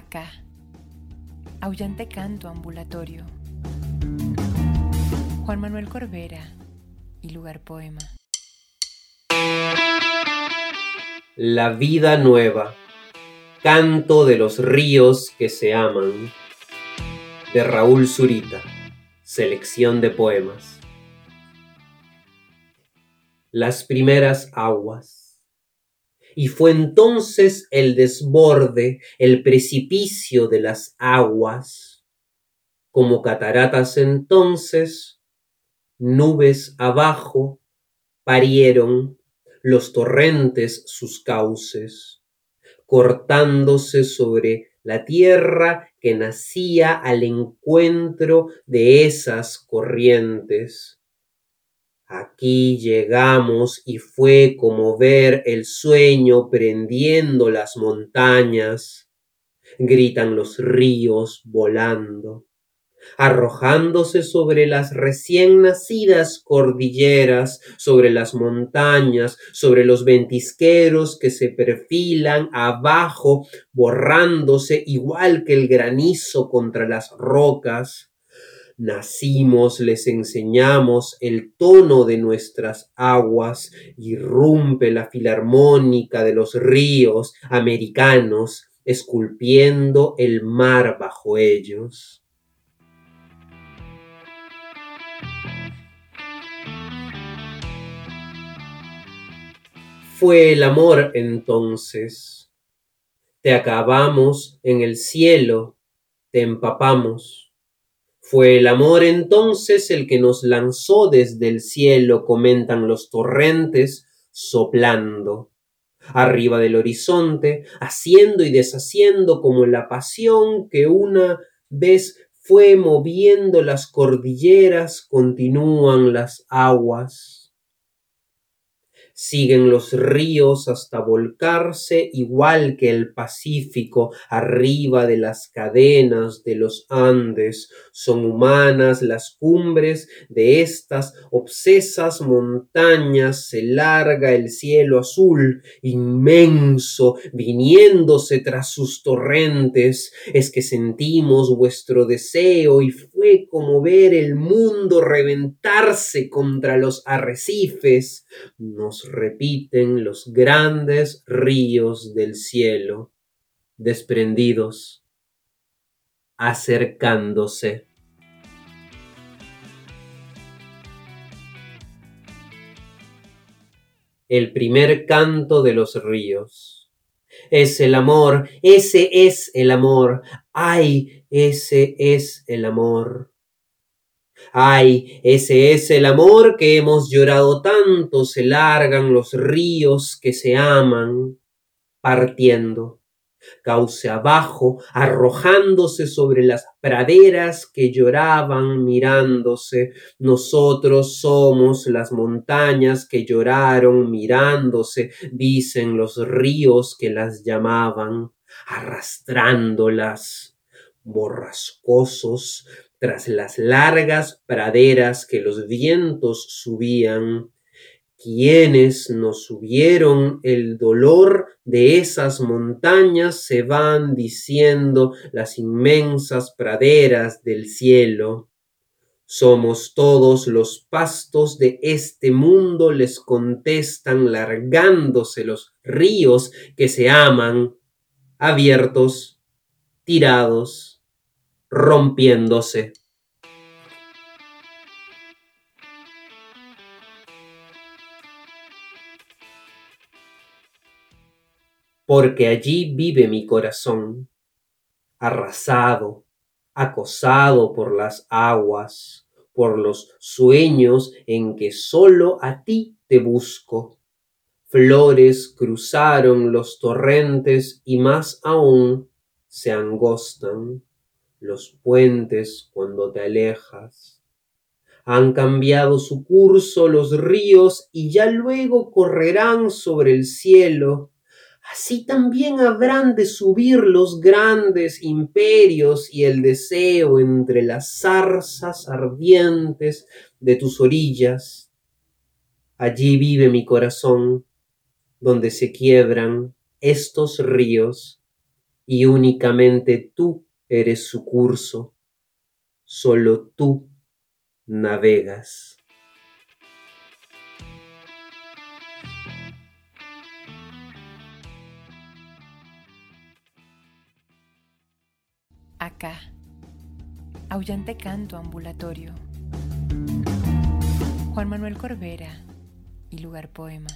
vaca, aullante canto ambulatorio. Juan Manuel Corbera y lugar poema. La vida nueva, canto de los ríos que se aman, de Raúl Zurita, selección de poemas. Las primeras aguas y fue entonces el desborde, el precipicio de las aguas. Como cataratas entonces, nubes abajo, parieron los torrentes sus cauces, cortándose sobre la tierra que nacía al encuentro de esas corrientes Aquí llegamos y fue como ver el sueño prendiendo las montañas. Gritan los ríos volando, arrojándose sobre las recién nacidas cordilleras, sobre las montañas, sobre los ventisqueros que se perfilan abajo, borrándose igual que el granizo contra las rocas Nacimos, les enseñamos el tono de nuestras aguas, irrumpe la filarmónica de los ríos americanos, esculpiendo el mar bajo ellos. Fue el amor entonces. Te acabamos en el cielo, te empapamos fue el amor entonces el que nos lanzó desde el cielo, comentan los torrentes, soplando. Arriba del horizonte, haciendo y deshaciendo como la pasión que una vez fue moviendo las cordilleras, continúan las aguas siguen los ríos hasta volcarse igual que el Pacífico arriba de las cadenas de los Andes. Son humanas las cumbres de estas obsesas montañas, se larga el cielo azul, inmenso, viniéndose tras sus torrentes. Es que sentimos vuestro deseo y fue como ver el mundo reventarse contra los arrecifes. Nos repiten los grandes ríos del cielo, desprendidos, acercándose. El primer canto de los ríos. Es el amor, ese es el amor, ay, ese es el amor. Ay, ese es el amor que hemos llorado tanto, se largan los ríos que se aman, partiendo, cauce abajo, arrojándose sobre las praderas que lloraban mirándose. Nosotros somos las montañas que lloraron mirándose, dicen los ríos que las llamaban, arrastrándolas borrascosos tras las largas praderas que los vientos subían, quienes nos subieron el dolor de esas montañas se van diciendo las inmensas praderas del cielo. Somos todos los pastos de este mundo, les contestan largándose los ríos que se aman, abiertos, tirados, rompiéndose. Porque allí vive mi corazón, arrasado, acosado por las aguas, por los sueños en que solo a ti te busco. Flores cruzaron los torrentes y más aún se angostan los puentes cuando te alejas. Han cambiado su curso los ríos y ya luego correrán sobre el cielo. Así también habrán de subir los grandes imperios y el deseo entre las zarzas ardientes de tus orillas. Allí vive mi corazón, donde se quiebran estos ríos y únicamente tú eres su curso, solo tú navegas. Acá, aullante canto ambulatorio. Juan Manuel Corbera y lugar poema.